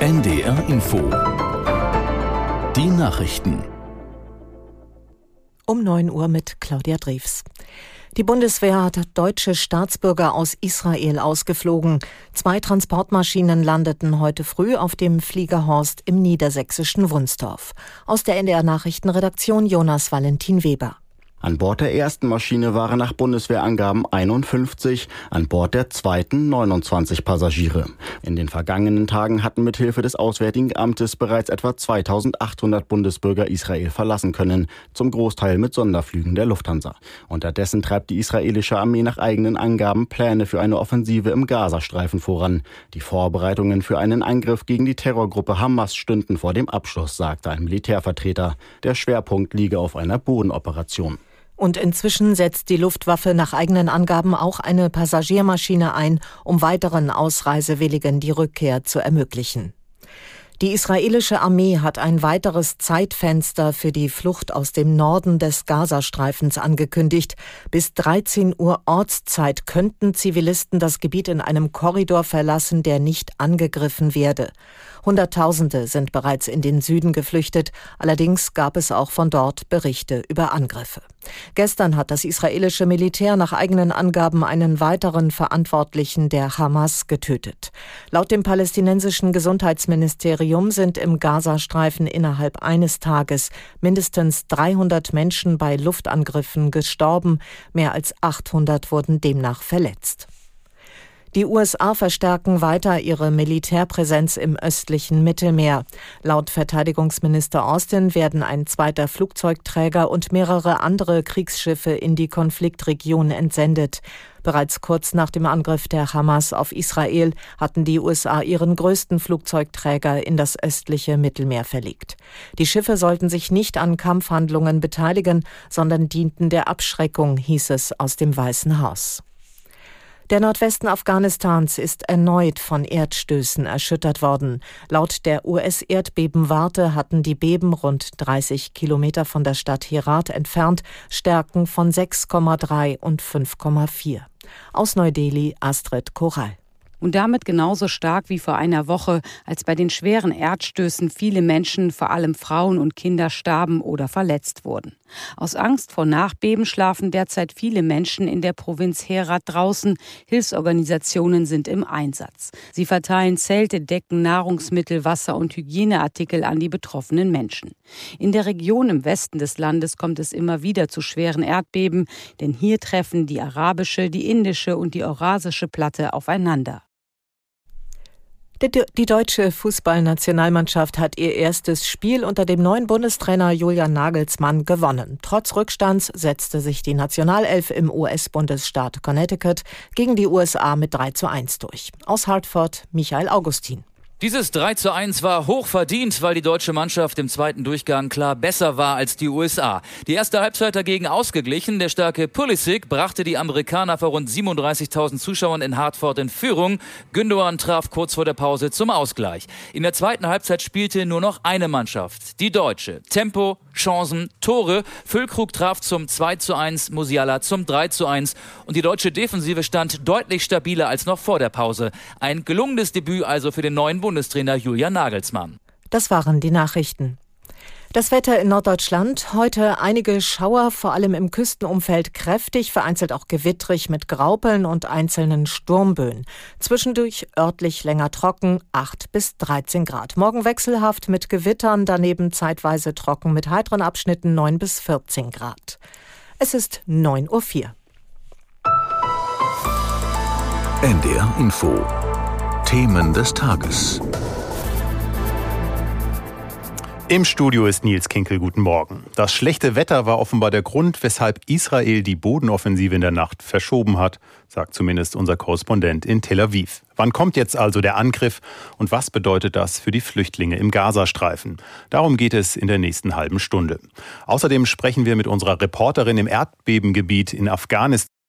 NDR Info. Die Nachrichten. Um 9 Uhr mit Claudia Drews. Die Bundeswehr hat deutsche Staatsbürger aus Israel ausgeflogen. Zwei Transportmaschinen landeten heute früh auf dem Fliegerhorst im niedersächsischen Wunsdorf. Aus der NDR Nachrichtenredaktion Jonas Valentin Weber. An Bord der ersten Maschine waren nach Bundeswehrangaben 51, an Bord der zweiten 29 Passagiere. In den vergangenen Tagen hatten mithilfe des Auswärtigen Amtes bereits etwa 2800 Bundesbürger Israel verlassen können, zum Großteil mit Sonderflügen der Lufthansa. Unterdessen treibt die israelische Armee nach eigenen Angaben Pläne für eine Offensive im Gazastreifen voran. Die Vorbereitungen für einen Angriff gegen die Terrorgruppe Hamas stünden vor dem Abschluss, sagte ein Militärvertreter. Der Schwerpunkt liege auf einer Bodenoperation. Und inzwischen setzt die Luftwaffe nach eigenen Angaben auch eine Passagiermaschine ein, um weiteren Ausreisewilligen die Rückkehr zu ermöglichen. Die israelische Armee hat ein weiteres Zeitfenster für die Flucht aus dem Norden des Gazastreifens angekündigt. Bis 13 Uhr Ortszeit könnten Zivilisten das Gebiet in einem Korridor verlassen, der nicht angegriffen werde. Hunderttausende sind bereits in den Süden geflüchtet, allerdings gab es auch von dort Berichte über Angriffe. Gestern hat das israelische Militär nach eigenen Angaben einen weiteren Verantwortlichen der Hamas getötet. Laut dem palästinensischen Gesundheitsministerium sind im Gazastreifen innerhalb eines Tages mindestens 300 Menschen bei Luftangriffen gestorben, mehr als 800 wurden demnach verletzt. Die USA verstärken weiter ihre Militärpräsenz im östlichen Mittelmeer. Laut Verteidigungsminister Austin werden ein zweiter Flugzeugträger und mehrere andere Kriegsschiffe in die Konfliktregion entsendet. Bereits kurz nach dem Angriff der Hamas auf Israel hatten die USA ihren größten Flugzeugträger in das östliche Mittelmeer verlegt. Die Schiffe sollten sich nicht an Kampfhandlungen beteiligen, sondern dienten der Abschreckung, hieß es aus dem Weißen Haus. Der Nordwesten Afghanistans ist erneut von Erdstößen erschüttert worden. Laut der US-Erdbebenwarte hatten die Beben rund 30 Kilometer von der Stadt Herat entfernt Stärken von 6,3 und 5,4. Aus Neu-Delhi Astrid Koral und damit genauso stark wie vor einer Woche, als bei den schweren Erdstößen viele Menschen, vor allem Frauen und Kinder, starben oder verletzt wurden. Aus Angst vor Nachbeben schlafen derzeit viele Menschen in der Provinz Herat draußen. Hilfsorganisationen sind im Einsatz. Sie verteilen Zelte, Decken, Nahrungsmittel, Wasser und Hygieneartikel an die betroffenen Menschen. In der Region im Westen des Landes kommt es immer wieder zu schweren Erdbeben, denn hier treffen die arabische, die indische und die eurasische Platte aufeinander. Die deutsche Fußballnationalmannschaft hat ihr erstes Spiel unter dem neuen Bundestrainer Julian Nagelsmann gewonnen. Trotz Rückstands setzte sich die Nationalelf im US-Bundesstaat Connecticut gegen die USA mit 3 zu 1 durch. Aus Hartford Michael Augustin. Dieses 3 zu 1 war hoch verdient, weil die deutsche Mannschaft im zweiten Durchgang klar besser war als die USA. Die erste Halbzeit dagegen ausgeglichen. Der starke Pulisic brachte die Amerikaner vor rund 37.000 Zuschauern in Hartford in Führung. Gündogan traf kurz vor der Pause zum Ausgleich. In der zweiten Halbzeit spielte nur noch eine Mannschaft, die deutsche. Tempo, Chancen, Tore. Füllkrug traf zum 2 zu 1, Musiala zum 3 zu 1 und die deutsche Defensive stand deutlich stabiler als noch vor der Pause. Ein gelungenes Debüt also für den neuen Bundestrainer Julian Nagelsmann. Das waren die Nachrichten. Das Wetter in Norddeutschland. Heute einige Schauer, vor allem im Küstenumfeld kräftig, vereinzelt auch gewittrig mit Graupeln und einzelnen Sturmböen. Zwischendurch örtlich länger trocken, 8 bis 13 Grad. Morgen wechselhaft mit Gewittern, daneben zeitweise trocken mit heiteren Abschnitten 9 bis 14 Grad. Es ist 9.04 Uhr. NDR Info. Themen des Tages. Im Studio ist Nils Kinkel. Guten Morgen. Das schlechte Wetter war offenbar der Grund, weshalb Israel die Bodenoffensive in der Nacht verschoben hat, sagt zumindest unser Korrespondent in Tel Aviv. Wann kommt jetzt also der Angriff und was bedeutet das für die Flüchtlinge im Gazastreifen? Darum geht es in der nächsten halben Stunde. Außerdem sprechen wir mit unserer Reporterin im Erdbebengebiet in Afghanistan